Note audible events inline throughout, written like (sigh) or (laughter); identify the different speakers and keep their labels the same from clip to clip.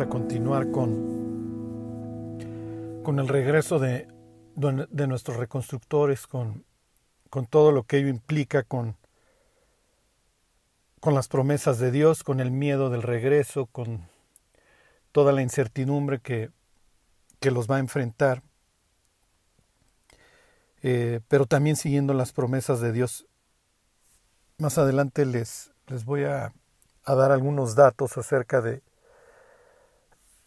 Speaker 1: a continuar con, con el regreso de, de nuestros reconstructores, con, con todo lo que ello implica, con, con las promesas de Dios, con el miedo del regreso, con toda la incertidumbre que, que los va a enfrentar, eh, pero también siguiendo las promesas de Dios. Más adelante les, les voy a, a dar algunos datos acerca de,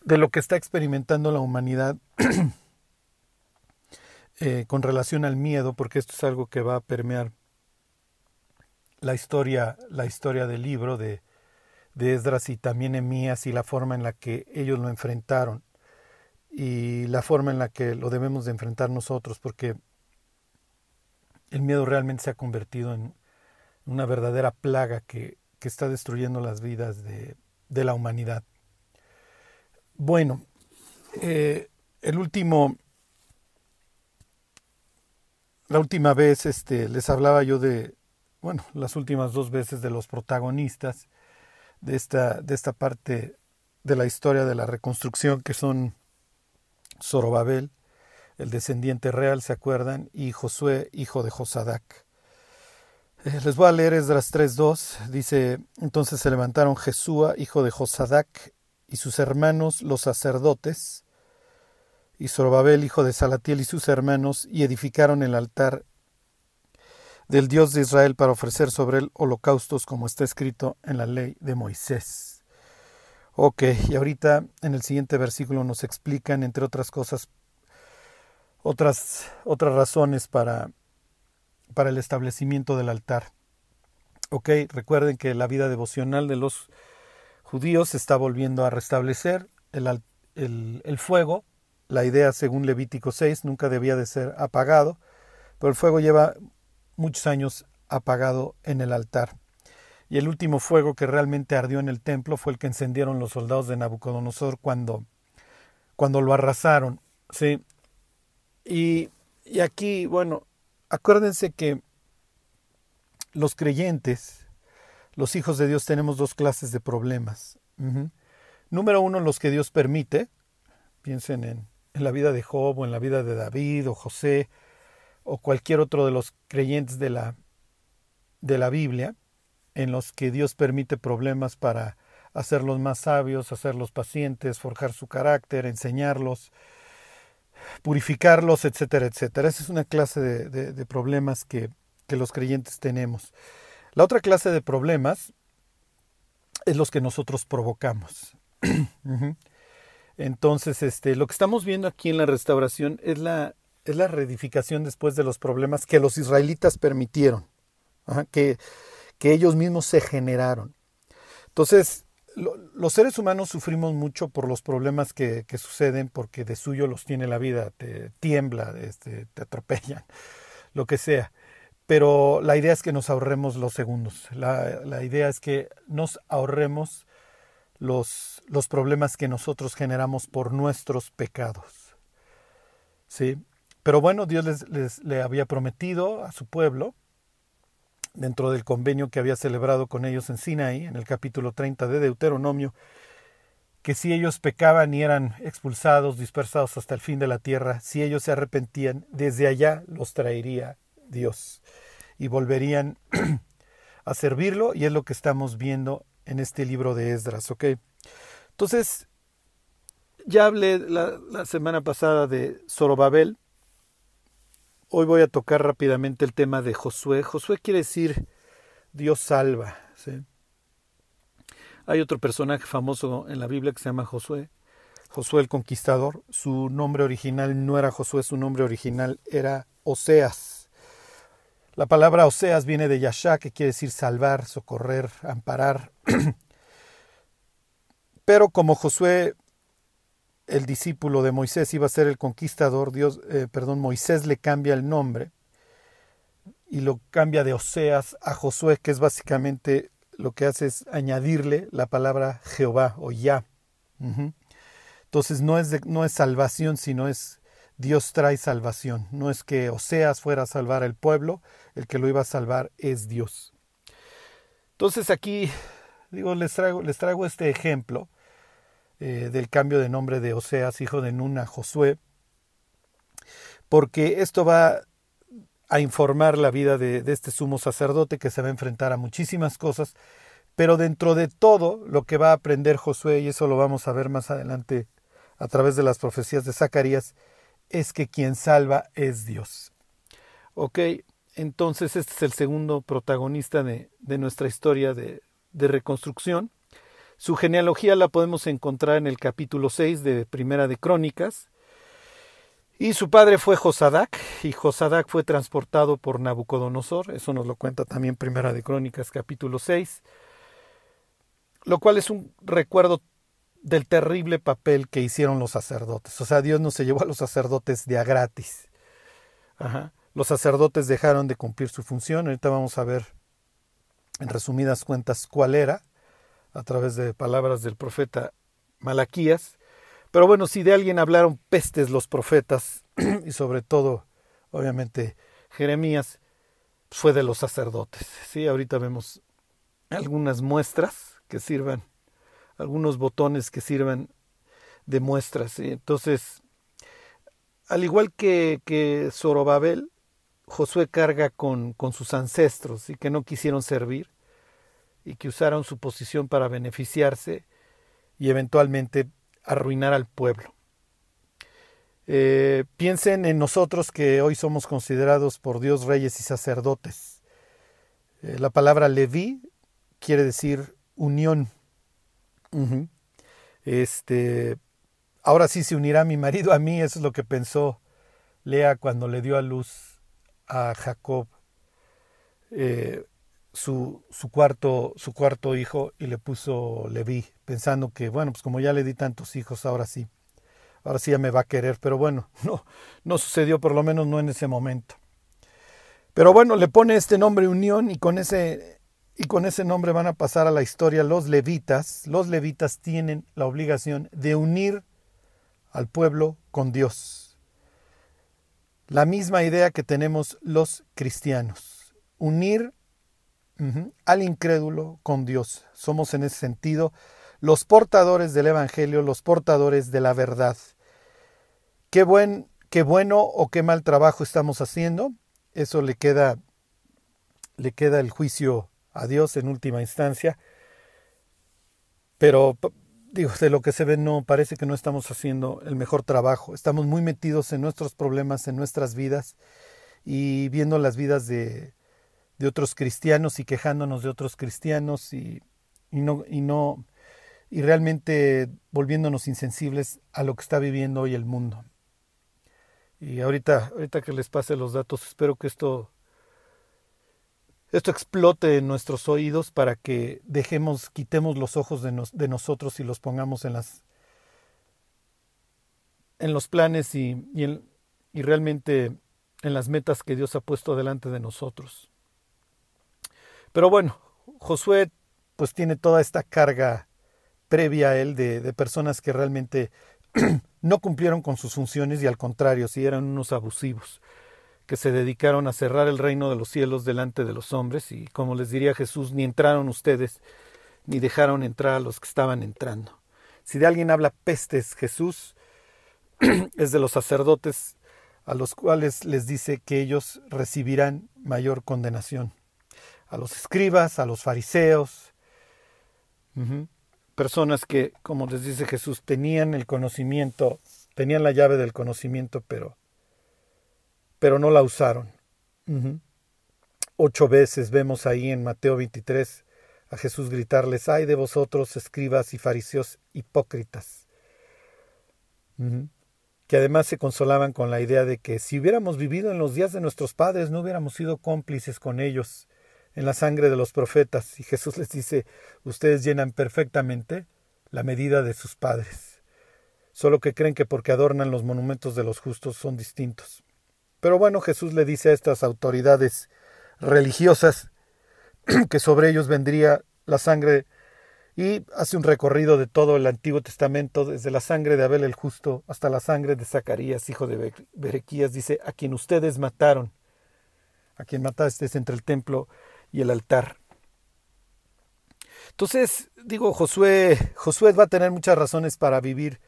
Speaker 1: de lo que está experimentando la humanidad (clears throat) eh, con relación al miedo, porque esto es algo que va a permear la historia, la historia del libro de, de Esdras y también Emías y la forma en la que ellos lo enfrentaron y la forma en la que lo debemos de enfrentar nosotros, porque el miedo realmente se ha convertido en una verdadera plaga que, que está destruyendo las vidas de, de la humanidad. Bueno, eh, el último, la última vez este, les hablaba yo de, bueno, las últimas dos veces de los protagonistas de esta, de esta parte de la historia de la reconstrucción, que son Zorobabel, el descendiente real, ¿se acuerdan? Y Josué, hijo de Josadac. Eh, les voy a leer Esdras 3.2. Dice, entonces se levantaron Jesúa, hijo de Josadac, y sus hermanos los sacerdotes, y Zorobabel, hijo de Salatiel, y sus hermanos, y edificaron el altar del Dios de Israel para ofrecer sobre él holocaustos como está escrito en la ley de Moisés. Ok, y ahorita en el siguiente versículo nos explican, entre otras cosas, otras, otras razones para, para el establecimiento del altar. Ok, recuerden que la vida devocional de los judíos se está volviendo a restablecer. El, el, fuego, la idea según Levítico 6, nunca debía de ser apagado, pero el fuego lleva muchos años apagado en el altar. Y el último fuego que realmente ardió en el templo fue el que encendieron los soldados de Nabucodonosor cuando, cuando lo arrasaron. ¿sí? Y, y aquí, bueno, acuérdense que los creyentes, los hijos de Dios, tenemos dos clases de problemas. Número uno, los que Dios permite. Piensen en, la vida de Job o en la vida de David o José o cualquier otro de los creyentes de la, de la Biblia, en los que Dios permite problemas para hacerlos más sabios, hacerlos pacientes, forjar su carácter, enseñarlos, purificarlos, etcétera, etcétera. Esa es una clase de, de, problemas que, que, los creyentes tenemos. La otra clase de problemas es los que nosotros provocamos. (clears throat) Entonces, este, lo que estamos viendo aquí en la restauración es la, es la reedificación después de los problemas que los israelitas permitieron, que, que ellos mismos se generaron. Entonces, lo, los seres humanos sufrimos mucho por los problemas que, que, suceden porque de suyo los tiene la vida, te tiembla, este, te atropellan, (laughs) lo que sea. Pero la idea es que nos ahorremos los segundos, la, idea es que nos ahorremos los, los problemas que nosotros generamos por nuestros pecados. ¿Sí? Pero bueno, Dios les, les, le había prometido a su pueblo, dentro del convenio que había celebrado con ellos en Sinaí, en el capítulo 30 de Deuteronomio, que si ellos pecaban y eran expulsados, dispersados hasta el fin de la tierra, si ellos se arrepentían, desde allá los traería Dios y volverían (clears throat) a servirlo, y es lo que estamos viendo en este libro de Esdras, ¿ok? Entonces, ya hablé la, semana pasada de Zorobabel, Hoy voy a tocar rápidamente el tema de Josué. Josué quiere decir Dios salva. Hay otro personaje famoso en la Biblia que se llama Josué. Josué el Conquistador. Su nombre original no era Josué, su nombre original era Oseas. La palabra Oseas viene de Yashá, que quiere decir salvar, socorrer, amparar. (clears throat) Pero como Josué el discípulo de Moisés iba a ser el conquistador, Dios, eh, perdón, Moisés le cambia el nombre y lo cambia de Oseas a Josué, que es básicamente lo que hace es añadirle la palabra Jehová o Ya. Entonces no es, no es salvación, sino es Dios trae salvación. No es que Oseas fuera a salvar al pueblo, el que lo iba a salvar es Dios. Entonces aquí, digo, les traigo, les traigo este ejemplo eh, del cambio de nombre de Oseas, hijo de Nun, Josué, porque esto va a informar la vida de este sumo sacerdote que se va a enfrentar a muchísimas cosas, pero dentro de todo lo que va a aprender Josué, y eso lo vamos a ver más adelante a través de las profecías de Zacarías, es que quien salva es Dios. Ok, entonces este es el segundo protagonista de, de nuestra historia de, de, reconstrucción. Su genealogía la podemos encontrar en el capítulo 6 de Primera de Crónicas. Y su padre fue Josadac, y Josadac fue transportado por Nabucodonosor, eso nos lo cuenta también Primera de Crónicas capítulo 6, lo cual es un recuerdo del terrible papel que hicieron los sacerdotes. O sea, Dios no se llevó a los sacerdotes de a gratis. Ajá. Los sacerdotes dejaron de cumplir su función. Ahorita vamos a ver, en resumidas cuentas, cuál era, a través de palabras del profeta Malaquías. Pero bueno, si de alguien hablaron pestes los profetas, (clears throat) y sobre todo, obviamente, Jeremías, fue de los sacerdotes. Sí, ahorita vemos algunas muestras que sirvan algunos botones que sirvan de muestras. Entonces, al igual que, que Zorobabel, Josué carga con, con sus ancestros y que no quisieron servir y que usaron su posición para beneficiarse y eventualmente arruinar al pueblo. Eh, piensen en nosotros que hoy somos considerados por Dios reyes y sacerdotes. Eh, la palabra Leví quiere decir unión este, ahora sí se unirá mi marido a mí, eso es lo que pensó Lea cuando le dio a luz a Jacob eh, su, su, cuarto, su cuarto hijo y le puso Leví, pensando que, bueno, pues como ya le di tantos hijos, ahora sí, ahora sí ya me va a querer, pero bueno, (laughs) no, no sucedió, por lo menos no en ese momento. Pero bueno, le pone este nombre Unión y con ese y con ese nombre van a pasar a la historia los levitas. Los levitas tienen la obligación de unir al pueblo con Dios. La misma idea que tenemos los cristianos, unir al incrédulo con Dios. Somos en ese sentido los portadores del Evangelio, los portadores de la verdad. Qué, buen, qué bueno o qué mal trabajo estamos haciendo, eso le queda, le queda el juicio a Dios en última instancia. Pero digo, de lo que se ve no parece que no estamos haciendo el mejor trabajo. Estamos muy metidos en nuestros problemas, en nuestras vidas y viendo las vidas de, de otros cristianos y quejándonos de otros cristianos y, y no y no y realmente volviéndonos insensibles a lo que está viviendo hoy el mundo. Y ahorita, ahorita que les pase los datos, espero que esto esto explote en nuestros oídos para que dejemos, quitemos los ojos de, nosotros y los pongamos en las en los planes y, y, realmente en las metas que Dios ha puesto delante de nosotros. Pero bueno, Josué pues tiene toda esta carga previa a él de, de personas que realmente (clears throat) no cumplieron con sus funciones y al contrario, si eran unos abusivos que se dedicaron a cerrar el reino de los cielos delante de los hombres, y como les diría Jesús, ni entraron ustedes, ni dejaron entrar a los que estaban entrando. Si de alguien habla pestes Jesús, (clears throat) es de los sacerdotes a los cuales les dice que ellos recibirán mayor condenación. A los escribas, a los fariseos, personas que, como les dice Jesús, tenían el conocimiento, tenían la llave del conocimiento, pero pero no la usaron. Ocho veces vemos ahí en Mateo 23 a Jesús gritarles, ay de vosotros, escribas y fariseos hipócritas, que además se consolaban con la idea de que si hubiéramos vivido en los días de nuestros padres, no hubiéramos sido cómplices con ellos en la sangre de los profetas. Y Jesús les dice, ustedes llenan perfectamente la medida de sus padres, solo que creen que porque adornan los monumentos de los justos son distintos. Pero bueno, Jesús le dice a estas autoridades religiosas (clears throat) que sobre ellos vendría la sangre y hace un recorrido de todo el Antiguo Testamento, desde la sangre de Abel el justo hasta la sangre de Zacarías, hijo de Berequías, dice, a quien ustedes mataron, a quien mataste entre el templo y el altar. Entonces, digo, Josué, Josué va a tener muchas razones para vivir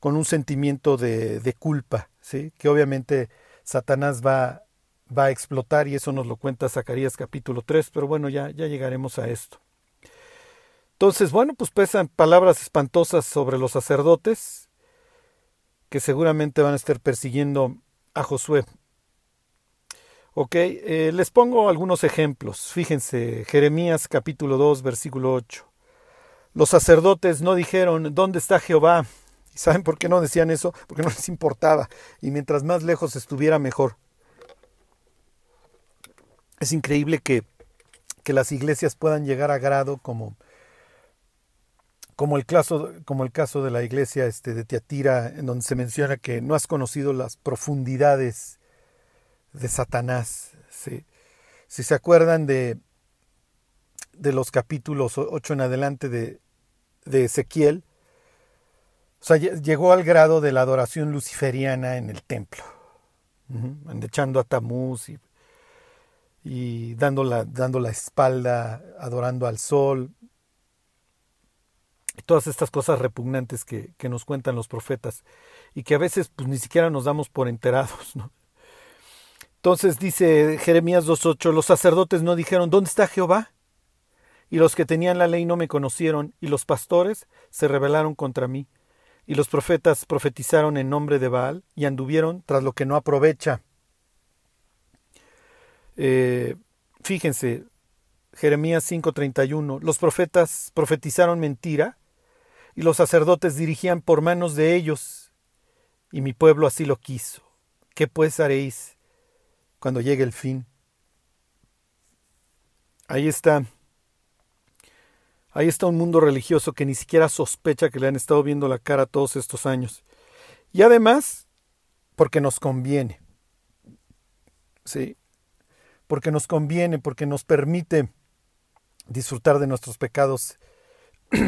Speaker 1: con un sentimiento de, de culpa, ¿sí? que obviamente Satanás va, va a explotar y eso nos lo cuenta Zacarías capítulo 3, pero bueno, ya, ya llegaremos a esto. Entonces, bueno, pues pesan palabras espantosas sobre los sacerdotes que seguramente van a estar persiguiendo a Josué. Ok, eh, les pongo algunos ejemplos. Fíjense, Jeremías capítulo 2, versículo 8. Los sacerdotes no dijeron, ¿dónde está Jehová? ¿Y saben por qué no decían eso? Porque no les importaba. Y mientras más lejos estuviera, mejor. Es increíble que, que las iglesias puedan llegar a grado como, como, el caso, como el caso de la iglesia este, de Tiatira, en donde se menciona que no has conocido las profundidades de Satanás. Si se acuerdan de, de los capítulos 8 en adelante de, de Ezequiel, sea, llegó al grado de la adoración luciferiana en el templo, echando a Tamuz y, dando, la, espalda, adorando al sol, y todas estas cosas repugnantes que, nos cuentan los profetas y que a veces pues, ni siquiera nos damos por enterados. Entonces dice Jeremías 2.8, los sacerdotes no dijeron, ¿dónde está Jehová? Y los que tenían la ley no me conocieron, y los pastores se rebelaron contra mí, y los profetas profetizaron en nombre de Baal, y anduvieron tras lo que no aprovecha. Eh, fíjense, Jeremías 5:31, los profetas profetizaron mentira, y los sacerdotes dirigían por manos de ellos, y mi pueblo así lo quiso. ¿Qué pues haréis? cuando llegue el fin. Ahí está. Ahí está un mundo religioso que ni siquiera sospecha que le han estado viendo la cara todos estos años. Y además, porque nos conviene. Sí. Porque nos conviene, porque nos permite disfrutar de nuestros pecados. (clears throat)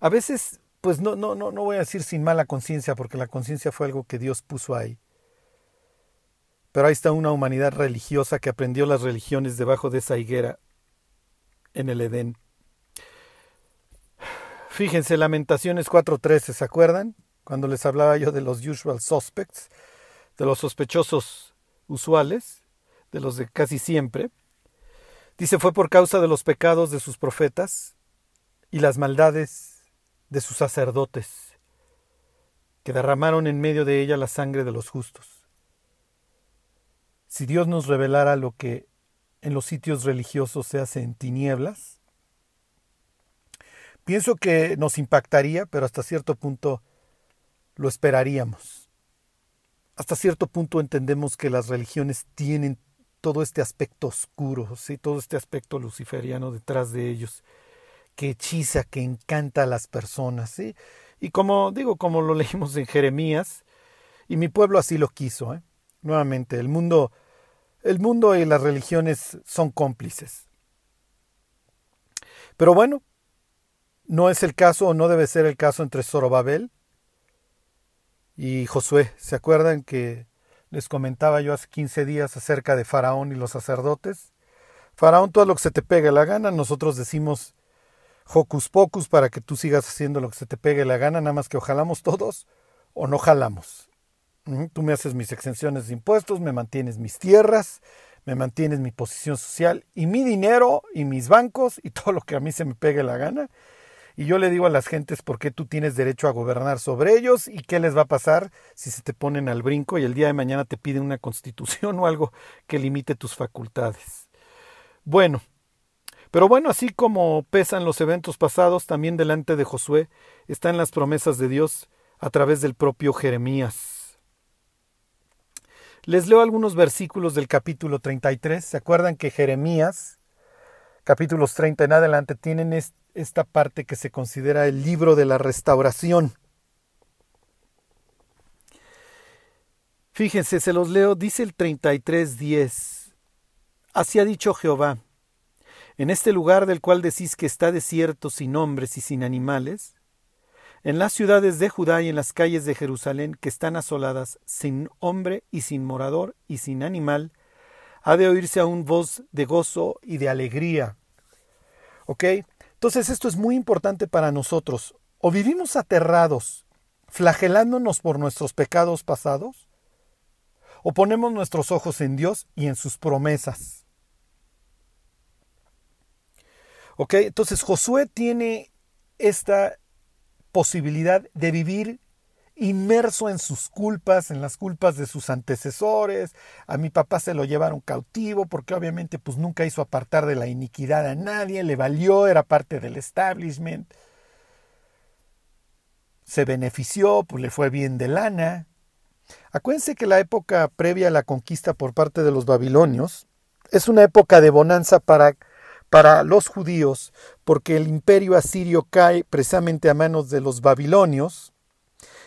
Speaker 1: a veces, pues no, no, no, no voy a decir sin mala conciencia, porque la conciencia fue algo que Dios puso ahí. Pero ahí está una humanidad religiosa que aprendió las religiones debajo de esa higuera en el Edén. Fíjense, Lamentaciones 4.13, ¿se acuerdan? Cuando les hablaba yo de los usual suspects, de los sospechosos usuales, de los de casi siempre. Dice, fue por causa de los pecados de sus profetas y las maldades de sus sacerdotes, que derramaron en medio de ella la sangre de los justos si Dios nos revelara lo que en los sitios religiosos se hace en tinieblas, pienso que nos impactaría, pero hasta cierto punto lo esperaríamos. Hasta cierto punto entendemos que las religiones tienen todo este aspecto oscuro, ¿sí? todo este aspecto luciferiano detrás de ellos, que hechiza, que encanta a las personas. Y como digo, como lo (laughs) leímos en Jeremías, y mi pueblo así lo quiso. ¿eh? Nuevamente, el mundo el mundo y las religiones son cómplices. Pero bueno, no es el caso o no debe ser el caso entre Zorobabel y Josué. ¿Se acuerdan que les comentaba yo hace 15 días acerca de Faraón y los sacerdotes? Faraón, todo lo que se te pegue la gana, nosotros decimos hocus pocus para que tú sigas haciendo lo que se te pegue la gana, nada más que ojalamos todos o no jalamos. Tú me haces mis exenciones de impuestos, me mantienes mis tierras, me mantienes mi posición social y mi dinero y mis bancos y (laughs) todo lo que a mí se me pegue la gana. Y yo le digo a las gentes por qué tú tienes derecho a gobernar sobre ellos y qué les va a pasar si se te ponen al brinco y el día de mañana te piden una constitución (laughs) o algo que limite tus facultades. Bueno, pero bueno, así como pesan los eventos pasados, también delante de Josué están las promesas de Dios a través del propio Jeremías. Les leo algunos versículos del capítulo 33. ¿Se acuerdan que Jeremías, capítulos 30 en adelante, tienen esta parte que se considera el libro de la restauración? Fíjense, se los leo, dice el 33.10. Así ha dicho Jehová, en este lugar del cual decís que está desierto sin hombres y sin animales, en las ciudades de Judá y en las calles de Jerusalén que están asoladas, sin hombre y sin morador y sin animal, ha de oírse aún voz de gozo y de alegría. ¿Ok? Entonces esto es muy importante para nosotros. O vivimos aterrados, flagelándonos por nuestros pecados pasados, o ponemos nuestros ojos en Dios y en sus promesas. ¿Ok? Entonces Josué tiene esta posibilidad de vivir inmerso en sus culpas, en las culpas de sus antecesores. A mi papá se lo llevaron cautivo porque obviamente pues nunca hizo apartar de la iniquidad a nadie, le valió, era parte del establishment. Se benefició, pues le fue bien de lana. Acuérdense que la época previa a la conquista por parte de los babilonios es una época de bonanza para, para los judíos, porque el imperio asirio cae precisamente a manos de los babilonios,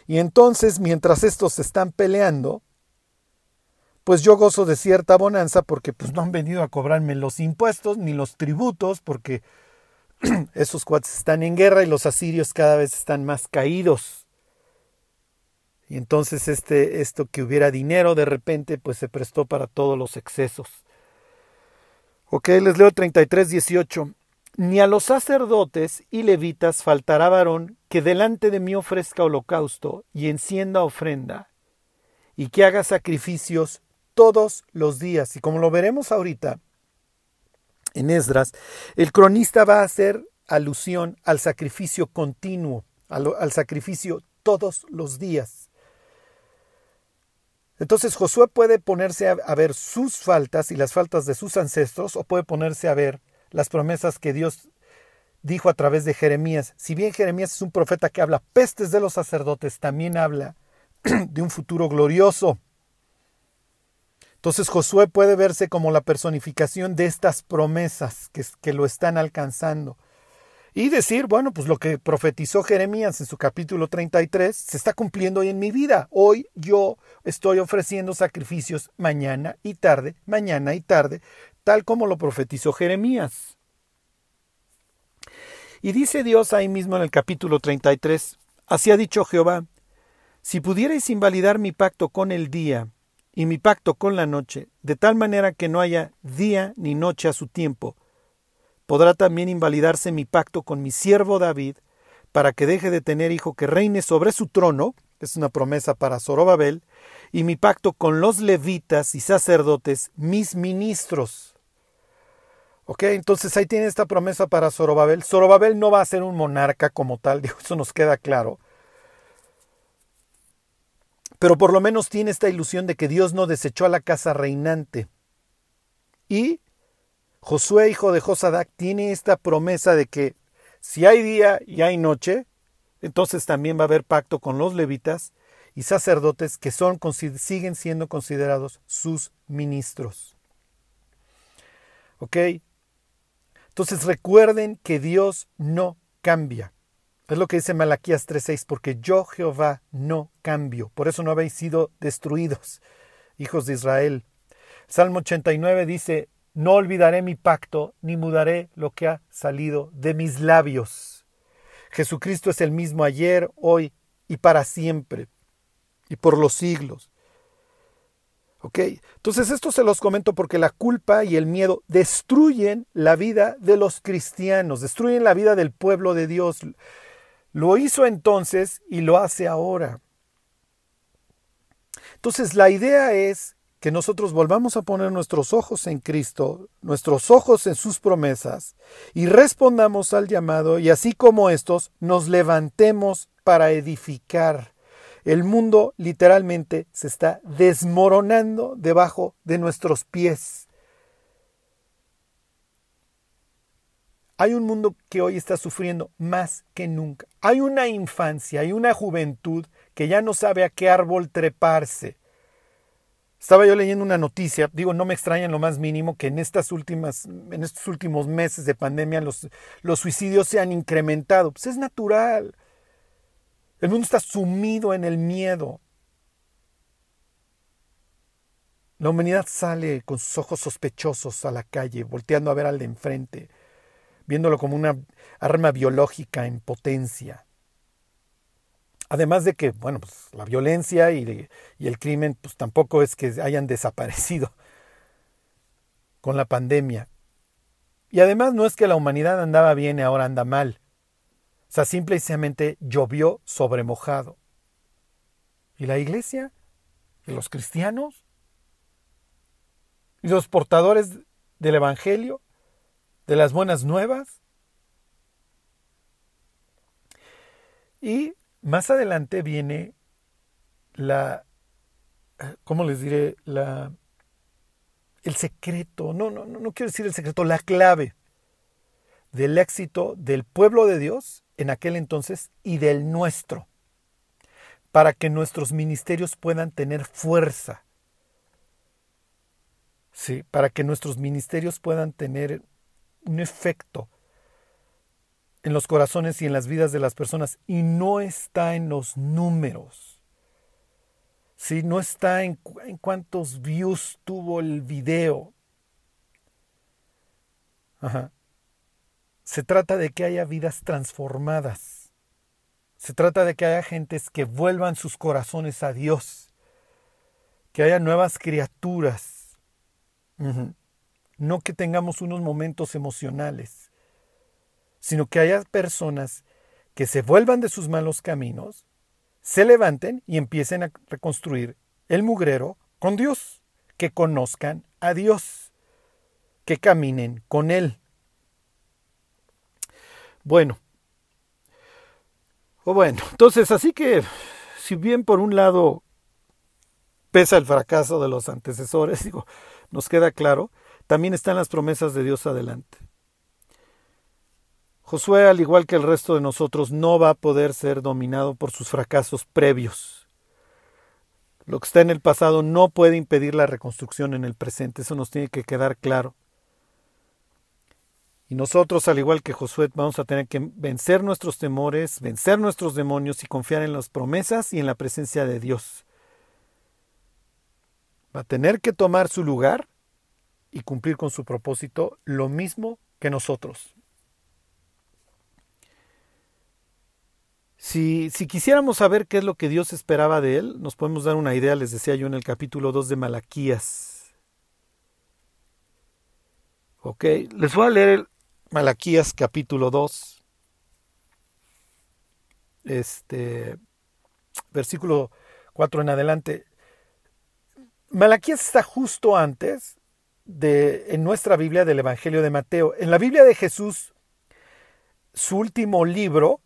Speaker 1: y entonces mientras estos están peleando, pues yo gozo de cierta bonanza porque pues no han venido a cobrarme los impuestos ni los tributos, porque (clears throat) esos cuates están en guerra y los asirios cada vez están más caídos. Y entonces este, esto que hubiera dinero de repente pues se prestó para todos los excesos. Ok, les leo 33, 18. Ni a los sacerdotes y levitas faltará varón que delante de mí ofrezca holocausto y encienda ofrenda, y que haga sacrificios todos los días. Y como lo veremos ahorita en Esdras, el cronista va a hacer alusión al sacrificio continuo, al, sacrificio todos los días. Entonces Josué puede ponerse a, ver sus faltas y las faltas de sus ancestros o puede ponerse a ver las promesas que Dios dijo a través de Jeremías. Si bien Jeremías es un profeta que habla pestes de los sacerdotes, también habla (clears throat) de un futuro glorioso. Entonces Josué puede verse como la personificación de estas promesas que, lo están alcanzando y decir, bueno, pues lo que profetizó Jeremías en su capítulo 33 se está cumpliendo hoy en mi vida. Hoy yo estoy ofreciendo sacrificios mañana y tarde, mañana y tarde, tal como lo profetizó Jeremías. Y dice Dios ahí mismo en el capítulo 33, así ha dicho Jehová, si pudierais invalidar mi pacto con el día y mi pacto con la noche, de tal manera que no haya día ni noche a su tiempo, podrá también invalidarse mi pacto con mi siervo David, para que deje de tener hijo que reine sobre su trono, es una promesa para Zorobabel, y mi pacto con los levitas y sacerdotes, mis ministros. Ok, entonces ahí tiene esta promesa para Zorobabel. Zorobabel no va a ser un monarca como tal, (laughs) eso nos queda claro. Pero por lo menos tiene esta ilusión de que Dios no desechó a la casa reinante. Y Josué, hijo de Josadac, tiene esta promesa de que si hay día y hay noche, entonces también va a haber pacto con los levitas y sacerdotes que son, siguen siendo considerados sus ministros. ¿Ok? Entonces recuerden que Dios no cambia. Es lo que dice Malaquías 3:6, porque yo Jehová no cambio. Por eso no habéis sido destruidos, hijos de Israel. Salmo 89 dice, no olvidaré mi pacto, ni mudaré lo que ha salido de mis labios. Jesucristo es el mismo ayer, hoy y para siempre, y por los siglos. ¿Ok? Entonces esto se los comento porque la culpa y el miedo destruyen la vida de los cristianos, destruyen la vida del pueblo de Dios. Lo hizo entonces y lo hace ahora. Entonces la idea es que nosotros volvamos a poner nuestros ojos en Cristo, nuestros ojos en sus promesas, y respondamos al llamado, y así como estos, nos levantemos para edificar. El mundo literalmente se está desmoronando debajo de nuestros pies. Hay un mundo que hoy está sufriendo más que nunca. Hay una infancia, hay una juventud que ya no sabe a qué árbol treparse estaba yo leyendo una noticia, digo, no me extraña en lo más mínimo que en estas últimas, en estos últimos meses de pandemia los, los suicidios se han incrementado. Pues es natural. El mundo está sumido en el miedo. La humanidad sale con sus ojos sospechosos a la calle, volteando a ver al de enfrente, viéndolo como una arma biológica en potencia. Además de que, bueno, pues la violencia y, y, el crimen, pues tampoco es que hayan desaparecido con la pandemia. Y además no es que la humanidad andaba bien y ahora anda mal. Sea, simplemente llovió sobre mojado. ¿Y la iglesia? ¿Y los cristianos? ¿Y los portadores del Evangelio? ¿De las buenas nuevas? Y más adelante viene la, ¿cómo les diré? La, el secreto, no, no, no quiero decir el secreto, la clave del éxito del pueblo de Dios en aquel entonces y del nuestro, para que nuestros ministerios puedan tener fuerza. Sí, para que nuestros ministerios puedan tener un efecto en los corazones y en las vidas de las personas y no está en los números. Sí, no está en, en cuántos views tuvo el video. Ajá. Se trata de que haya vidas transformadas. Se trata de que haya gentes que vuelvan sus corazones a Dios. Que haya nuevas criaturas. No que tengamos unos momentos emocionales, sino que haya personas que se vuelvan de sus malos caminos, se levanten y empiecen a reconstruir el mugrero con Dios, que conozcan a Dios, que caminen con Él. Bueno. O bueno, entonces así que si bien por un lado pesa el fracaso de los antecesores, (laughs) digo, nos queda claro, también están las promesas de Dios adelante. Josué, al igual que el resto de nosotros, no va a poder ser dominado por sus fracasos previos. Lo que está en el pasado no puede impedir la reconstrucción en el presente, eso nos tiene que quedar claro. Y nosotros, al igual que Josué, vamos a tener que vencer nuestros temores, vencer nuestros demonios y confiar en las promesas y en la presencia de Dios. Va a tener que tomar su lugar y cumplir con su propósito lo mismo que nosotros. Si, si, quisiéramos saber qué es lo que Dios esperaba de él, nos podemos dar una idea, les decía yo en el capítulo 2 de Malaquías. Ok, les voy a leer el, Malaquías capítulo 2, este, versículo 4 en adelante. Malaquías está justo antes de, en nuestra Biblia del Evangelio de Mateo. En la Biblia de Jesús, su último libro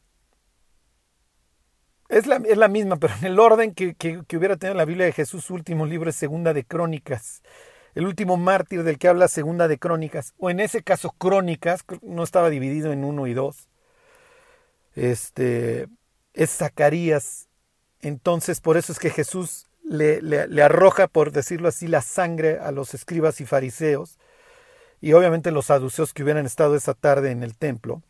Speaker 1: es la, es la misma, pero en el orden que, que, que hubiera tenido la Biblia de Jesús, su último libro es Segunda de Crónicas el último mártir del que habla Segunda de Crónicas, o en ese caso Crónicas, no estaba dividido en uno y dos. Este es Zacarías. Entonces, por eso es que Jesús le, le, arroja, por decirlo así, la sangre a los escribas y fariseos, y obviamente los saduceos que hubieran estado esa tarde en el templo.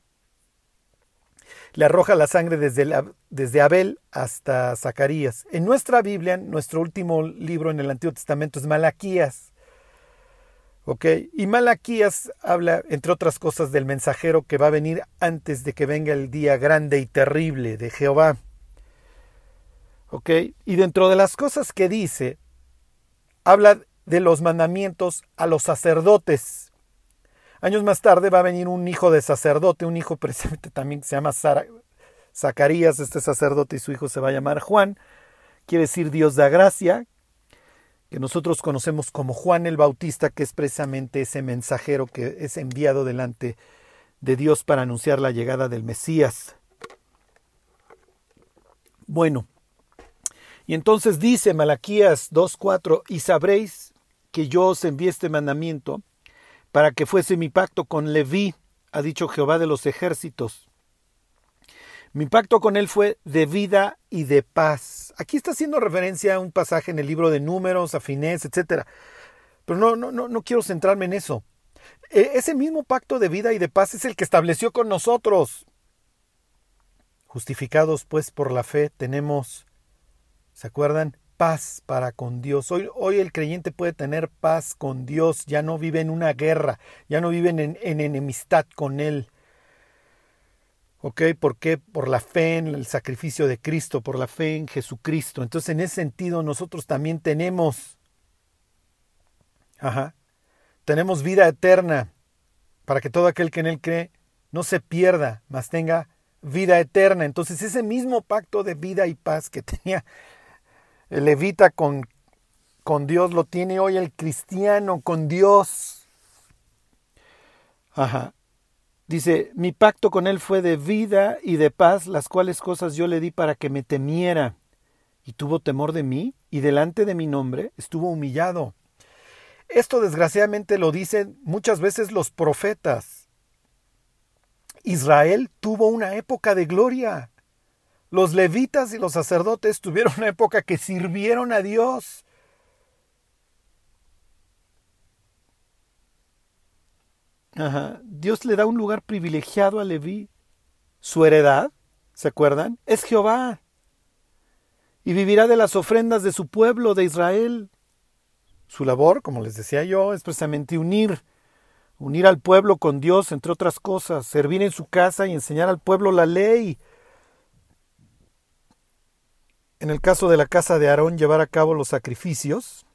Speaker 1: Le arroja la sangre desde, desde Abel hasta Zacarías. En nuestra Biblia, nuestro último libro en el Antiguo Testamento es Malaquías. Y Malaquías habla, entre otras cosas, del mensajero que va a venir antes de que venga el día grande y terrible de Jehová. ¿Ok? Y dentro de las cosas que dice, habla de los mandamientos a los sacerdotes. Años más tarde va a venir un hijo de sacerdote, un hijo precisamente (laughs) también que se llama Zacarías, este sacerdote, y su hijo se va a llamar Juan, quiere decir Dios da gracia, que nosotros conocemos como Juan el Bautista, que es precisamente ese mensajero que es enviado delante de Dios para anunciar la llegada del Mesías. Bueno, y entonces dice Malaquías 2.4, y sabréis que yo os envié este mandamiento para que fuese mi pacto con Leví, ha dicho Jehová de los ejércitos. Mi pacto con él fue de vida y de paz. Aquí está haciendo referencia a un pasaje en el libro de Números, a Finés, etc. Pero no, no, no, no quiero centrarme en eso. E, ese mismo pacto de vida y de paz es el que estableció con nosotros. Justificados pues por la fe tenemos, ¿se acuerdan? Paz para con Dios. Hoy, hoy el creyente puede tener paz con Dios, ya no vive en una guerra, ya no vive en, en enemistad con Él. ¿Ok? ¿Por qué? Por la fe en el sacrificio de Cristo, por la fe en Jesucristo. Entonces, en ese sentido, nosotros también tenemos, ajá, tenemos vida eterna. para que todo aquel que en él cree no se pierda, mas tenga vida eterna. Entonces ese mismo pacto de vida y paz que (laughs) tenía el levita con, con Dios, lo tiene hoy el cristiano con Dios. Ajá. Dice, mi pacto con él fue de vida y de paz, las cuales cosas yo le di para que me temiera. Y tuvo temor de mí, y delante de mi nombre estuvo humillado. Esto desgraciadamente lo dicen muchas veces los profetas. Israel tuvo una época de gloria. Los levitas y los sacerdotes tuvieron una época que sirvieron a Dios. Dios le da un lugar privilegiado a Leví. Su heredad, ¿se acuerdan? Es Jehová. Y vivirá de las ofrendas de su pueblo, de Israel. Su labor, como les decía yo, es precisamente unir, unir al pueblo con Dios, entre otras cosas, servir en su casa y enseñar al pueblo la ley. En el caso de la casa de Aarón, llevar a cabo los sacrificios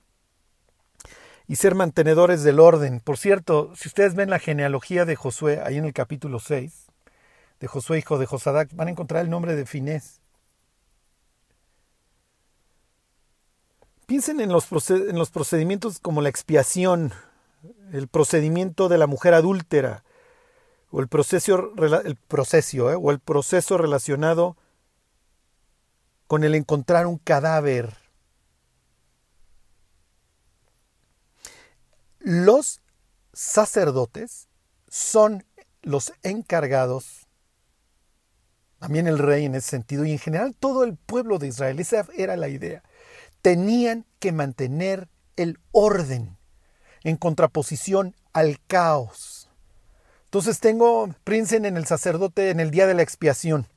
Speaker 1: y ser mantenedores del orden. Por cierto, si ustedes ven la genealogía de Josué, ahí en el capítulo 6, de Josué hijo de Josadac, van a encontrar el nombre de Finés. Piensen en los, en los procedimientos como la expiación, el procedimiento de la mujer adúltera, o el proceso, el proceso, ¿eh? o el proceso relacionado con el encontrar un cadáver. Los sacerdotes son los encargados, también el rey en ese sentido, y en general todo el pueblo de Israel, esa era la idea tenían que mantener el orden en contraposición al caos. Entonces tengo, prinsen en el sacerdote en el día de la expiación.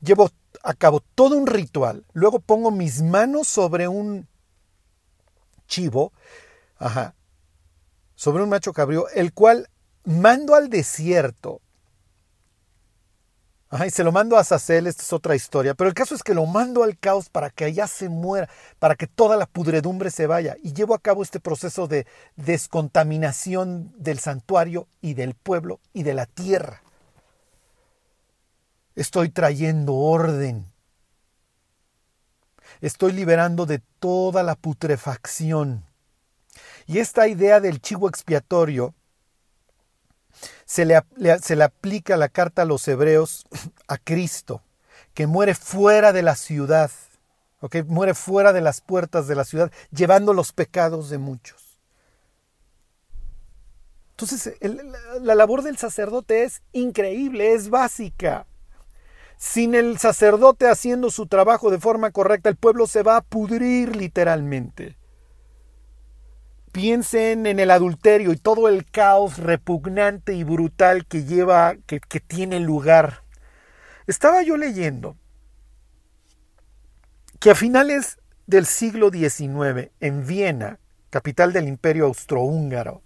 Speaker 1: Llevo a cabo todo un ritual, luego pongo mis manos sobre un chivo, ajá, sobre un macho cabrío, el cual mando al desierto y se lo mando a Sacel, esta es otra historia. Pero el caso es que lo mando al caos para que allá se muera, para que toda la pudredumbre se vaya. Y llevo a cabo este proceso de descontaminación del santuario y del pueblo y de la tierra. Estoy trayendo orden. Estoy liberando de toda la putrefacción. Y esta idea del chivo expiatorio se le, se le aplica la carta a los hebreos a Cristo, que muere fuera de la ciudad, ¿okay? muere fuera de las puertas de la ciudad, llevando los pecados de muchos. Entonces, la labor del sacerdote es increíble, es básica. Sin el sacerdote haciendo su trabajo de forma correcta, el pueblo se va a pudrir literalmente. Piensen en el adulterio y todo el caos repugnante y brutal que lleva, que, que tiene lugar. Estaba yo leyendo que a finales del siglo XIX, en Viena, capital del imperio austrohúngaro,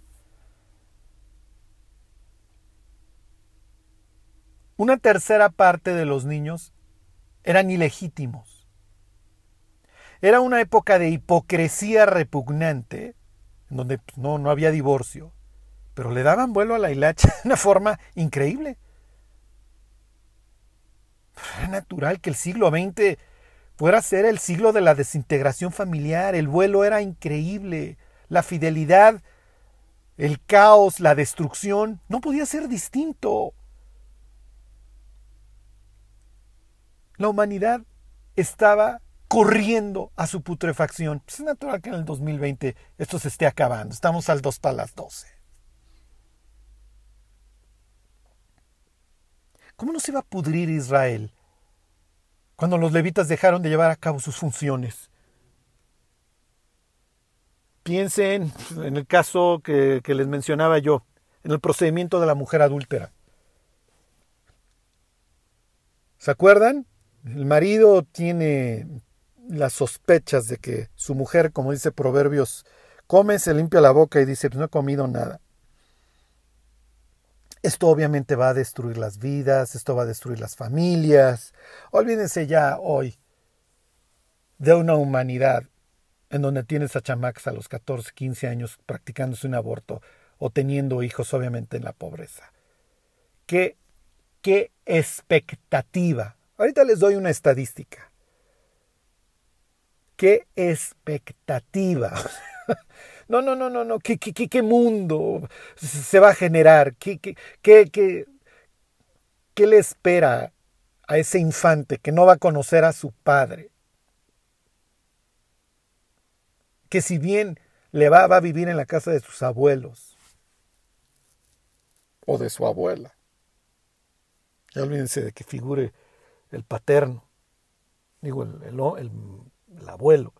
Speaker 1: una tercera parte de los niños eran ilegítimos. Era una época de hipocresía repugnante donde pues, no, no había divorcio, pero le daban vuelo a la hilacha de una forma increíble. Era natural que el siglo XX fuera a ser el siglo de la desintegración familiar, el vuelo era increíble, la fidelidad, el caos, la destrucción, no podía ser distinto. La humanidad estaba corriendo a su putrefacción. Pues es natural que en el 2020 esto se esté acabando. Estamos al 2 para las 12. ¿Cómo no se iba a pudrir Israel cuando los levitas dejaron de llevar a cabo sus funciones? Piensen en el caso que, que les mencionaba yo, en el procedimiento de la mujer adúltera. ¿Se acuerdan? El marido tiene las sospechas de que su mujer, como dice Proverbios, come, se limpia la boca y dice, pues no he comido nada. Esto obviamente va a destruir las vidas, esto va a destruir las familias. Olvídense ya hoy de una humanidad en donde tienes a chamacas a los 14, 15 años practicándose un aborto o teniendo hijos, obviamente, en la pobreza. ¿Qué, qué expectativa? Ahorita les doy una estadística. ¿Qué expectativa? (laughs) No, no, no, no, no. ¿Qué, qué, qué mundo se va a generar? ¿Qué, qué, qué, qué le espera a ese infante que no va a conocer a su padre? Que si bien le va, a vivir en la casa de sus abuelos o de su abuela. Olvídense de que figure el paterno, digo, el, el abuelo.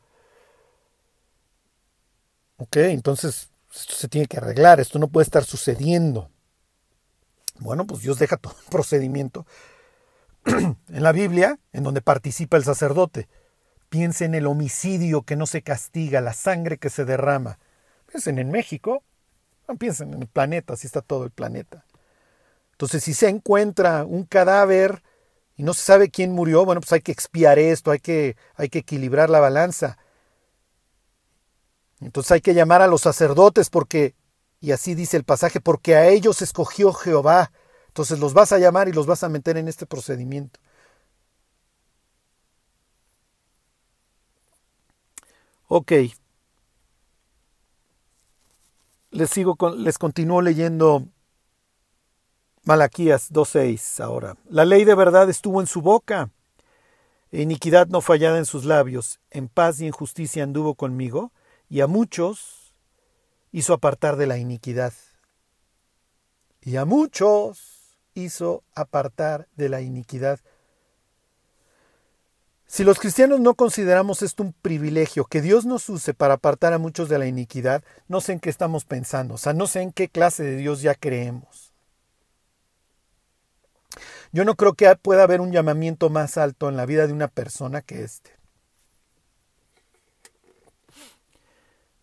Speaker 1: Ok, entonces esto se tiene que arreglar, esto no puede estar sucediendo. Bueno, pues Dios deja (laughs) todo un procedimiento (clears throat) en la Biblia en donde participa el sacerdote. Piensen en el homicidio que no se castiga, la sangre que se derrama. Piensen en México, no piensen en el planeta, así está todo el planeta. Entonces, si se encuentra un cadáver y no se sabe quién murió, bueno, pues hay que expiar esto, hay que, hay que equilibrar la balanza. Entonces hay que llamar a los sacerdotes porque, y así dice el pasaje, porque a ellos escogió Jehová. Entonces los vas a llamar y los vas a meter en este procedimiento. Ok. Les sigo con, les continúo leyendo Malaquías 2.6 ahora. La ley de verdad estuvo en su boca, e iniquidad no fallada en sus labios, en paz y en justicia anduvo conmigo, y a muchos hizo apartar de la iniquidad. Y a muchos hizo apartar de la iniquidad. Si los cristianos no consideramos esto un privilegio, que Dios nos use para apartar a muchos de la iniquidad, no sé en qué estamos pensando, o sea, no sé en qué clase de Dios ya creemos. Yo no creo que pueda haber un llamamiento más alto en la vida de una persona que este.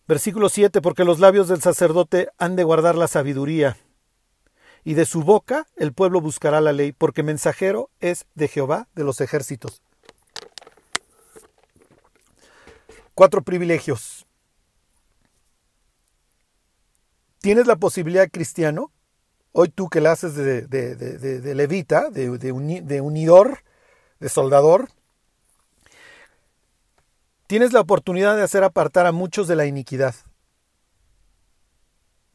Speaker 1: Versículo 7, porque los labios del sacerdote han de guardar la sabiduría, y de su boca el pueblo buscará la ley, porque mensajero es de Jehová de los ejércitos. Cuatro privilegios. Tienes la posibilidad, cristiano, hoy tú que la haces de, levita, de unidor, de soldador, Tienes la oportunidad de hacer apartar a muchos de la iniquidad.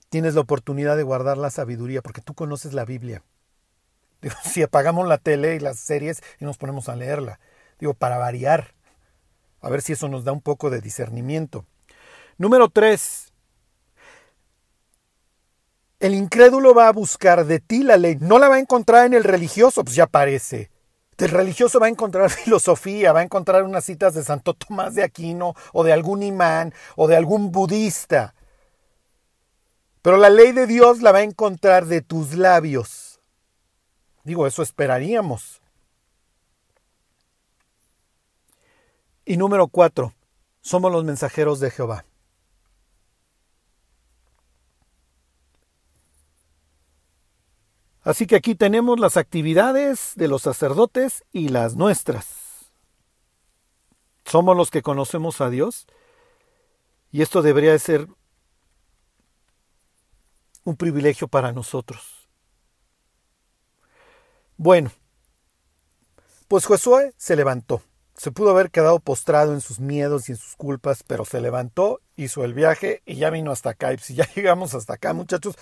Speaker 1: Tienes la oportunidad de guardar la sabiduría porque tú conoces la Biblia. Digo, (laughs) si apagamos la tele y las series y nos ponemos a leerla. Digo, para variar. A ver si eso nos da un poco de discernimiento. Número tres. El incrédulo va a buscar de ti la ley. No la va a encontrar en el religioso, pues ya parece. El religioso va a encontrar (laughs) filosofía, va a encontrar unas citas de Santo Tomás de Aquino o de algún imán o de algún budista. Pero la ley de Dios la va a encontrar de tus labios. Digo, eso esperaríamos. Y número cuatro, somos los mensajeros de Jehová. Así que aquí tenemos las actividades de los sacerdotes y las nuestras. Somos los que conocemos a Dios y esto debería de ser un privilegio para nosotros. Bueno, pues Josué se levantó. Se pudo haber quedado postrado en sus miedos y en sus culpas, pero se levantó, hizo el viaje y ya vino hasta acá. Y ya (laughs) llegamos hasta acá, muchachos,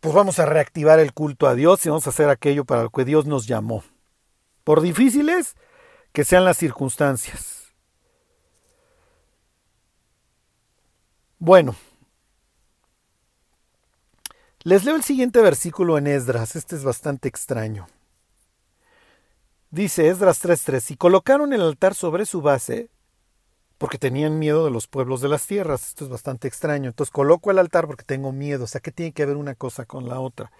Speaker 1: pues vamos a reactivar el culto a Dios y vamos a hacer aquello para lo que Dios nos llamó. Por difíciles que sean las circunstancias. Bueno, les leo el siguiente versículo en Esdras, este es bastante extraño. Dice Esdras 3:3, y colocaron el altar sobre su base porque tenían miedo de los pueblos de las tierras. Esto es bastante extraño. Entonces coloco el altar porque tengo miedo. O sea, que tiene que ver una cosa con la otra?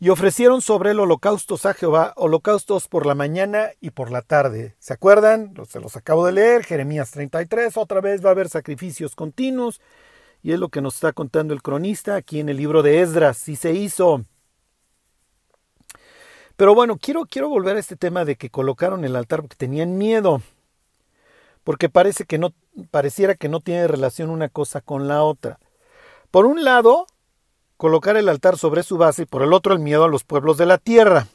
Speaker 1: Y ofrecieron sobre él holocaustos a Jehová, holocaustos por la mañana y por la tarde. ¿Se acuerdan? Se los acabo de leer, Jeremías 33. Otra vez va a haber sacrificios continuos. Y es lo que nos está contando el cronista aquí en el libro de Esdras. Y se hizo. Pero bueno, quiero, quiero volver a este tema de que colocaron el altar porque tenían miedo porque parece que no, pareciera que no tiene relación una cosa con la otra. Por un lado, colocar el altar sobre su base y por el otro el miedo a los pueblos de la tierra.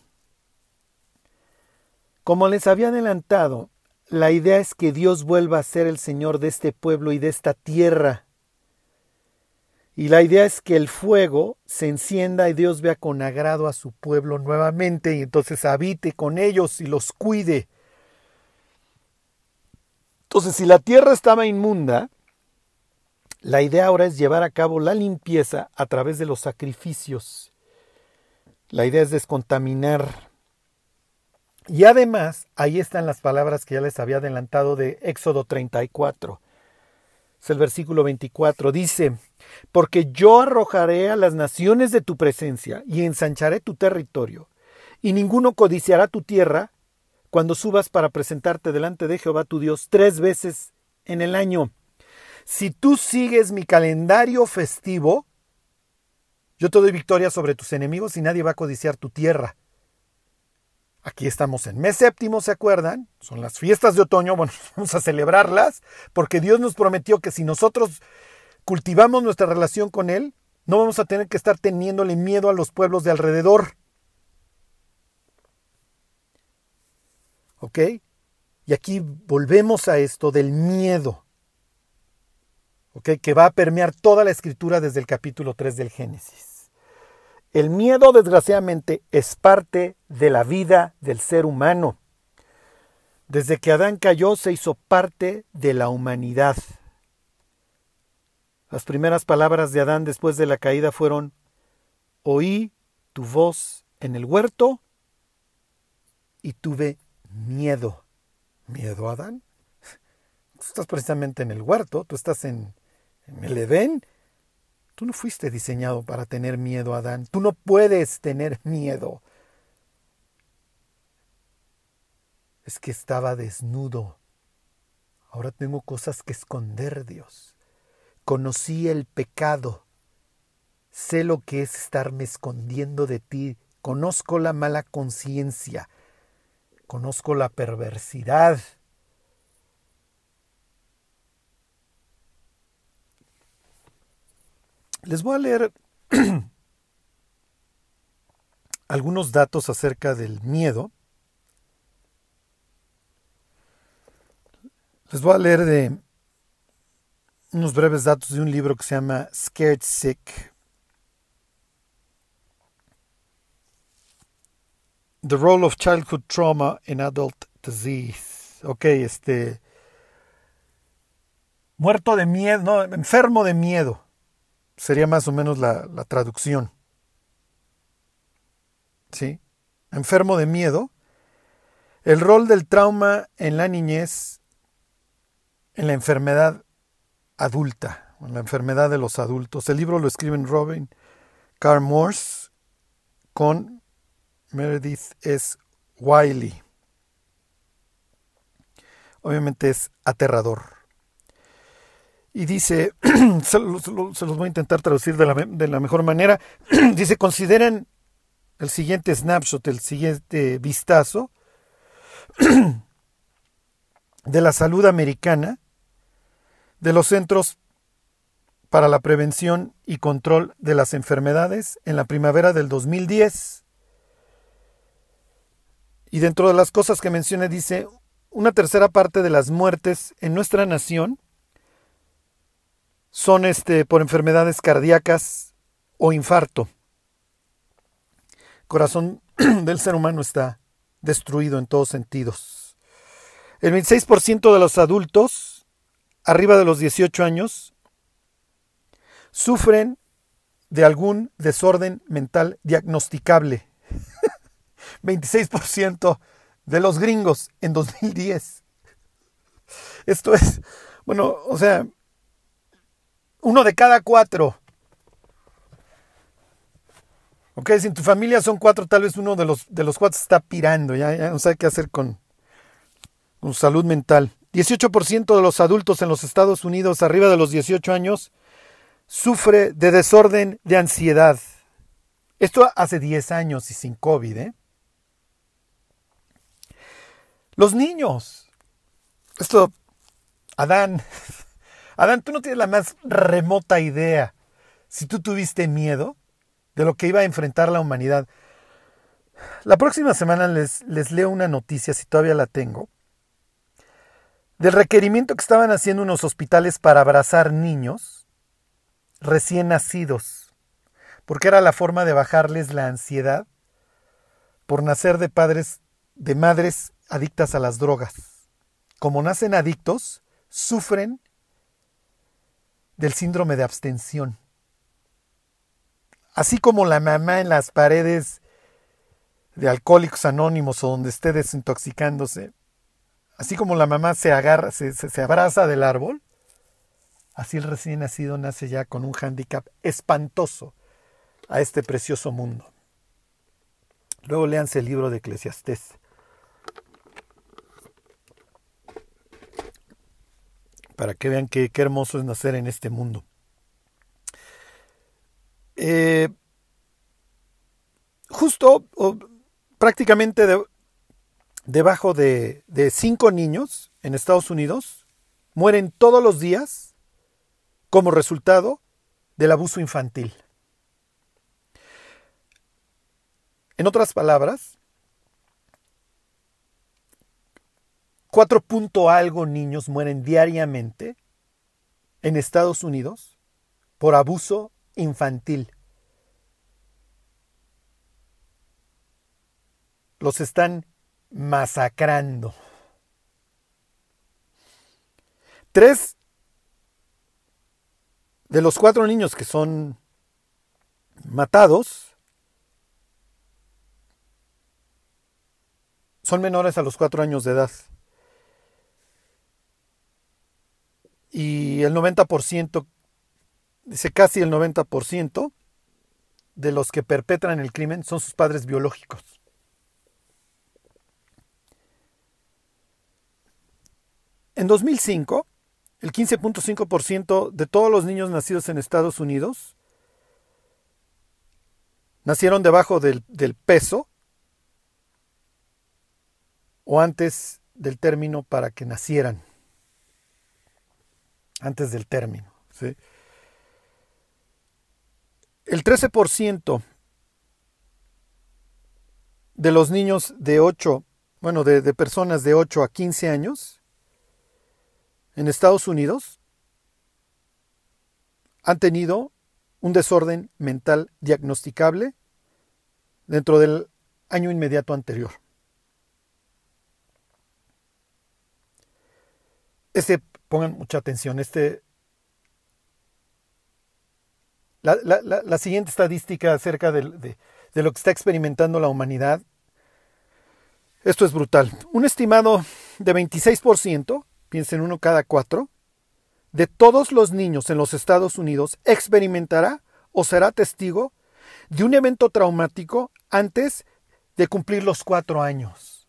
Speaker 1: Como les había adelantado, la idea es que Dios vuelva a ser el Señor de este pueblo y de esta tierra. Y la idea es que el fuego se encienda y Dios vea con agrado a su pueblo nuevamente y entonces habite con ellos y los cuide. Entonces, si la tierra estaba inmunda, la idea ahora es llevar a cabo la limpieza a través de los sacrificios. La idea es descontaminar. Y además, ahí están las palabras que ya les había adelantado de Éxodo 34. Es el versículo 24. Dice, porque yo arrojaré a las naciones de tu presencia y ensancharé tu territorio, y ninguno codiciará tu tierra cuando subas para presentarte delante de Jehová tu Dios tres veces en el año. Si tú sigues mi calendario festivo, yo te doy victoria sobre tus enemigos y nadie va a codiciar tu tierra. Aquí estamos en mes séptimo, ¿se acuerdan? Son las fiestas de otoño, bueno, (laughs) vamos a celebrarlas, porque Dios nos prometió que si nosotros cultivamos nuestra relación con Él, no vamos a tener que estar teniéndole miedo a los pueblos de alrededor. ¿Ok? Y aquí volvemos a esto del miedo que va a permear toda la escritura desde el capítulo 3 del Génesis. El miedo, desgraciadamente, es parte de la vida del ser humano. Desde que Adán cayó se hizo parte de la humanidad. Las primeras palabras de Adán después de la caída fueron, oí tu voz en el huerto y tuve miedo. ¿Miedo, Adán? Tú estás precisamente en el huerto, tú estás en, ¿Me le ven? Tú no fuiste diseñado para tener miedo, Adán. Tú no puedes tener miedo. Es que estaba desnudo. Ahora tengo cosas que esconder, Dios. Conocí el pecado. Sé lo que es estarme escondiendo de ti. Conozco la mala conciencia. Conozco la perversidad. Les voy a leer (clears throat) algunos datos acerca del miedo. Les voy a leer de unos breves datos de un libro que se llama Scared Sick. The Role of Childhood Trauma in Adult Disease. Ok, este. Muerto de miedo, no, enfermo de miedo sería más o menos la, traducción. ¿Sí? Enfermo de miedo. El rol del trauma en la niñez, en la enfermedad adulta, en la enfermedad de los adultos. El libro lo escriben Robin Carr Morse con Meredith S. Wiley. Obviamente es aterrador. Y dice, (clears throat) se los, voy a intentar traducir de la, de la mejor manera, (clears throat) dice, consideren el siguiente snapshot, el siguiente vistazo (clears throat) de la salud americana, de los centros para la prevención y control de las enfermedades en la primavera del 2010. Y dentro de las cosas que menciona dice, una tercera parte de las muertes en nuestra nación son este, por enfermedades cardíacas o infarto. El corazón (clears throat) del ser humano está destruido en todos sentidos. El 26% de los adultos arriba de los 18 años sufren de algún desorden mental diagnosticable. 26% de los gringos en 2010. Esto es, bueno, o sea, uno de cada cuatro. Ok, si en tu familia son cuatro, tal vez uno de los, de los cuatro está pirando, ya, no sabe qué hacer con, con salud mental. 18% de los adultos en los Estados Unidos arriba de los 18 años sufre de desorden de ansiedad. Esto hace 10 años y sin COVID. ¿eh? Los niños. Esto, Adán, (laughs) Adán, tú no tienes la más remota idea. Si tú tuviste miedo, de lo que iba a enfrentar la humanidad. La próxima semana les, les leo una noticia, si todavía la tengo, del requerimiento que estaban haciendo unos hospitales para abrazar niños recién nacidos, porque era la forma de bajarles la ansiedad por nacer de padres, de madres adictas a las drogas. Como nacen adictos, sufren del síndrome de abstención. Así como la mamá en las paredes de alcohólicos anónimos o donde esté desintoxicándose, así como la mamá se agarra, se, abraza del árbol, así el recién nacido nace ya con un hándicap espantoso a este precioso mundo. Luego léanse el libro de Eclesiastés. Para que vean qué, qué hermoso es nacer en este mundo. Eh, justo o, prácticamente de, debajo de, de cinco niños en Estados Unidos mueren todos los días como resultado del abuso infantil. En otras palabras, cuatro punto algo niños mueren diariamente en Estados Unidos por abuso infantil. Los están masacrando. Tres de los cuatro niños que son matados son menores a los cuatro años de edad. Y el 90%, dice casi el 90% de los que perpetran el crimen son sus padres biológicos. En 2005, el 15.5% de todos los niños nacidos en Estados Unidos nacieron debajo del, del, peso o antes del término para que nacieran. Antes del término. ¿sí? El 13% de los niños de 8, bueno, de, personas de 8 a 15 años en Estados Unidos han tenido un desorden mental diagnosticable dentro del año inmediato anterior. Este, pongan mucha atención, este, la, la, la siguiente estadística acerca de, de, de lo que está experimentando la humanidad, esto es brutal. Un estimado de 26%, piensen uno cada cuatro, de todos los niños en los Estados Unidos experimentará o será testigo de un evento traumático antes de cumplir los cuatro años.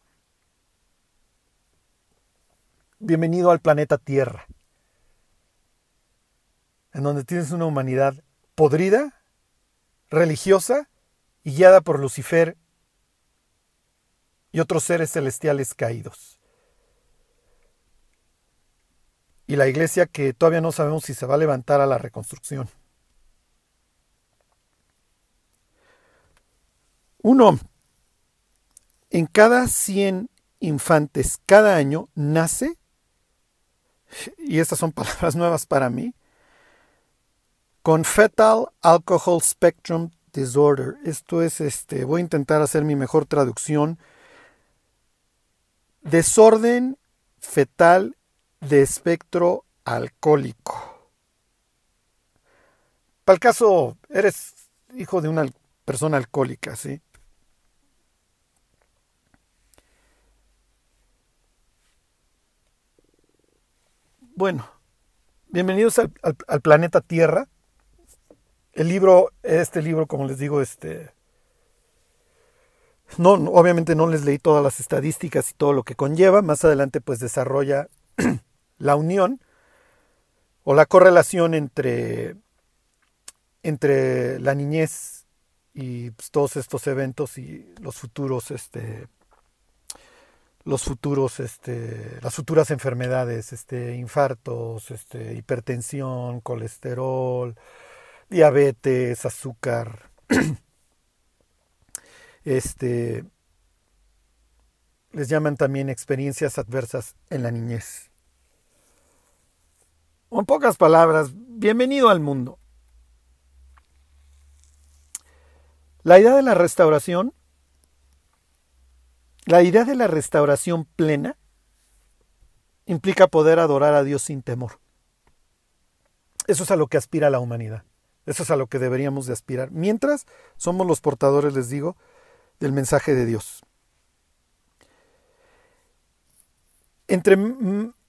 Speaker 1: Bienvenido al planeta Tierra, en donde tienes una humanidad podrida, religiosa y guiada por Lucifer y otros seres celestiales caídos. y la iglesia que todavía no sabemos si se va a levantar a la reconstrucción. Uno, en cada 100 infantes cada año nace, y estas son (laughs) palabras nuevas para mí, con Fetal Alcohol Spectrum Disorder. Esto es, este, voy a intentar hacer mi mejor traducción. Desorden fetal de espectro alcohólico. Para el caso, eres hijo de una persona alcohólica, ¿sí? Bueno, bienvenidos al, al, planeta Tierra. El libro, este libro, como les digo, este, no, obviamente no les leí todas las estadísticas y todo lo que conlleva. Más adelante, pues desarrolla (clears throat) la unión o la correlación entre, entre la niñez y pues, todos estos eventos y los futuros este los futuros este las futuras enfermedades este infartos este hipertensión colesterol diabetes azúcar (clears throat) este, les llaman también experiencias adversas en la niñez. en pocas palabras, bienvenido al mundo. La idea de la restauración, la idea de la restauración plena, implica poder adorar a Dios sin temor. Eso es a lo que aspira la humanidad. Eso es a lo que deberíamos de aspirar. Mientras somos los portadores, les digo, del mensaje de Dios. Entre,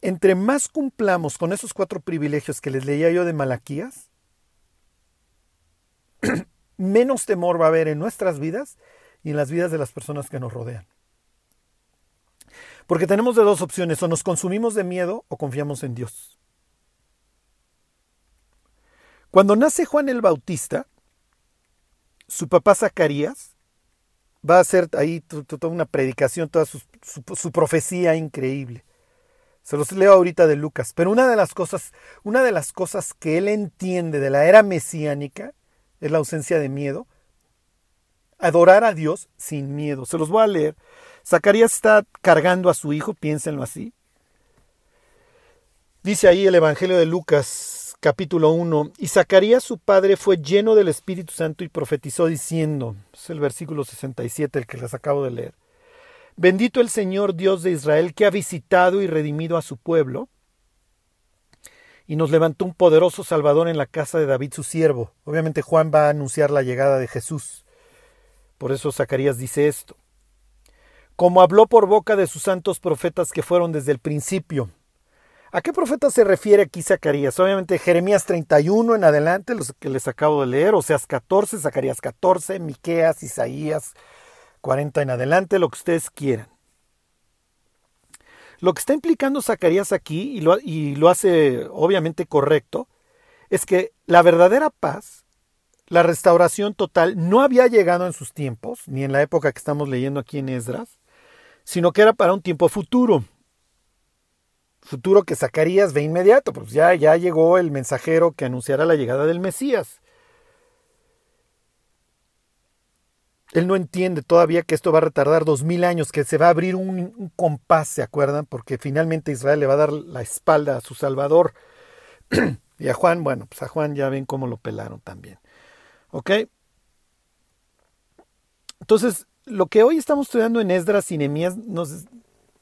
Speaker 1: entre más cumplamos con esos cuatro privilegios que les leía yo de Malaquías, (clears throat) menos temor va a haber en nuestras vidas y en las vidas de las personas que nos rodean. Porque tenemos de dos opciones, o nos consumimos de miedo o confiamos en Dios. Cuando nace Juan el Bautista, su papá Zacarías va a hacer ahí toda una predicación, toda su, profecía increíble. Se los leo ahorita de Lucas. Pero una de las cosas, una de las cosas que él entiende de la era mesiánica es la ausencia de miedo. Adorar a Dios sin miedo. Se los voy a leer. Zacarías está cargando a su hijo, piénsenlo así. Dice ahí el Evangelio de Lucas, capítulo 1, y Zacarías su padre fue lleno del Espíritu Santo y profetizó diciendo, es el versículo 67 el que les acabo de leer, Bendito el Señor Dios de Israel que ha visitado y redimido a su pueblo y nos levantó un poderoso Salvador en la casa de David su siervo. Obviamente Juan va a anunciar la llegada de Jesús. Por eso Zacarías dice esto. Como habló por boca de sus santos profetas que fueron desde el principio. ¿A qué profeta se refiere aquí Zacarías? Obviamente Jeremías 31 en adelante, los que les acabo de leer, Oseas 14, Zacarías 14, Miqueas, Isaías 40 en adelante, lo que ustedes quieran. Lo que está implicando Zacarías aquí, y lo, y lo hace obviamente correcto, es que la verdadera paz, la restauración total, no había llegado en sus tiempos, ni en la época que estamos leyendo aquí en Esdras, sino que era para un tiempo futuro. Futuro que Zacarías ve inmediato, pues ya, ya llegó el mensajero que anunciará la llegada del Mesías. Él no entiende todavía que esto va a retardar dos mil años, que se va a abrir un, compás, ¿se acuerdan? Porque finalmente Israel le va a dar la espalda a su Salvador. (clears throat) y a Juan, bueno, pues a Juan ya ven cómo lo pelaron también. ¿Ok? Entonces, lo que hoy estamos estudiando en Esdras y Nehemías nos,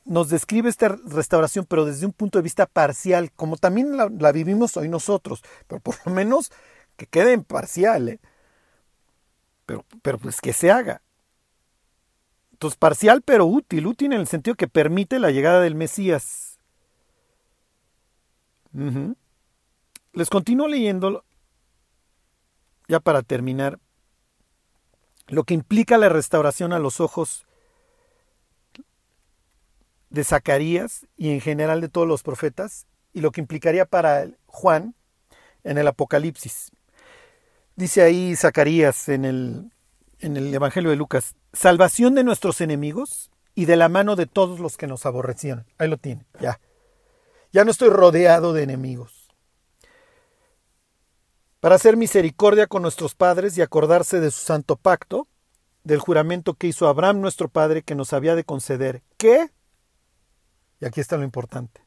Speaker 1: nos describe esta restauración, pero desde un punto de vista parcial, como también la, vivimos hoy nosotros, pero por lo menos que quede en parcial. ¿eh? pero, pero pues que se haga. Entonces, parcial pero útil, útil en el sentido que permite la llegada del Mesías. Les continúo leyendo, ya para terminar, lo que implica la restauración a los ojos de Zacarías y en general de todos los profetas, y lo que implicaría para Juan en el Apocalipsis. Dice ahí Zacarías en el, en el Evangelio de Lucas, salvación de nuestros enemigos y de la mano de todos los que nos aborrecieron. Ahí lo tiene, ya. Ya no estoy rodeado de enemigos. Para hacer misericordia con nuestros padres y acordarse de su santo pacto, del juramento que hizo Abraham nuestro padre que nos había de conceder, ¿qué? Y aquí está lo importante.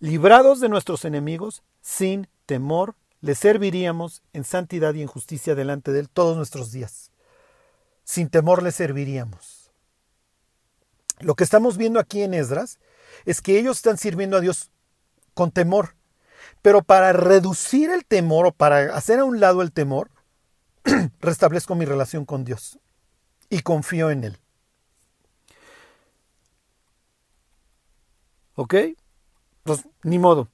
Speaker 1: Librados de nuestros enemigos sin temor le serviríamos en santidad y en justicia delante de Él todos nuestros días. Sin temor le serviríamos. Lo que estamos viendo aquí en Esdras es que ellos están sirviendo a Dios con temor. Pero para reducir el temor o para hacer a un lado el temor, (clears throat) restablezco mi relación con Dios y confío en Él. ¿Ok? Pues ni modo.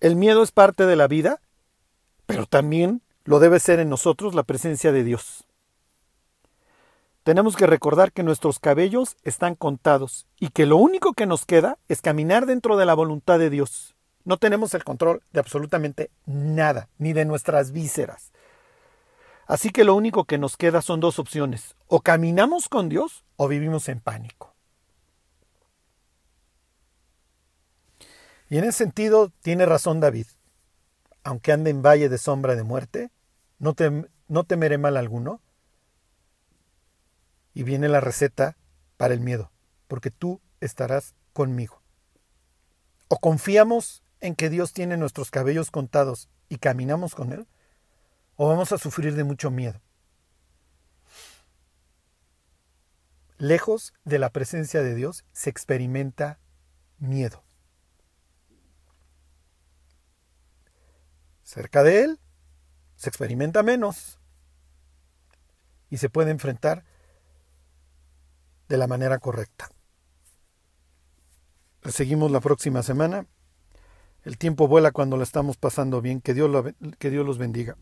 Speaker 1: El miedo es parte de la vida, pero también lo debe ser en nosotros la presencia de Dios. Tenemos que recordar que nuestros cabellos están contados y que lo único que nos queda es caminar dentro de la voluntad de Dios. No tenemos el control de absolutamente nada, ni de nuestras vísceras. Así que lo único que nos queda son dos opciones. O caminamos con Dios o vivimos en pánico. Y en ese sentido tiene razón David. Aunque ande en valle de sombra de muerte, no, temeré mal alguno. Y viene la receta para el miedo, porque tú estarás conmigo. O confiamos en que Dios tiene nuestros cabellos contados y caminamos con Él, o vamos a sufrir de mucho miedo. Lejos de la presencia de Dios se experimenta miedo. Cerca de Él se experimenta menos y se puede enfrentar de la manera correcta. Seguimos la próxima semana. El tiempo vuela cuando la estamos pasando bien. Que Dios, que Dios los bendiga.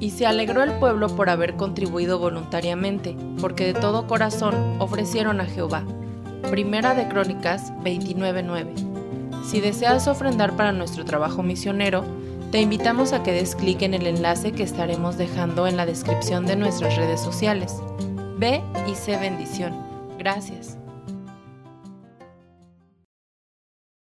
Speaker 2: Y se alegró el pueblo por haber contribuido voluntariamente, porque de todo corazón ofrecieron a Jehová. Primera de Crónicas 29.9. Si deseas ofrendar para nuestro trabajo misionero, te invitamos a que des clic en el enlace que estaremos dejando en la descripción de nuestras redes sociales. Ve y sé bendición. Gracias.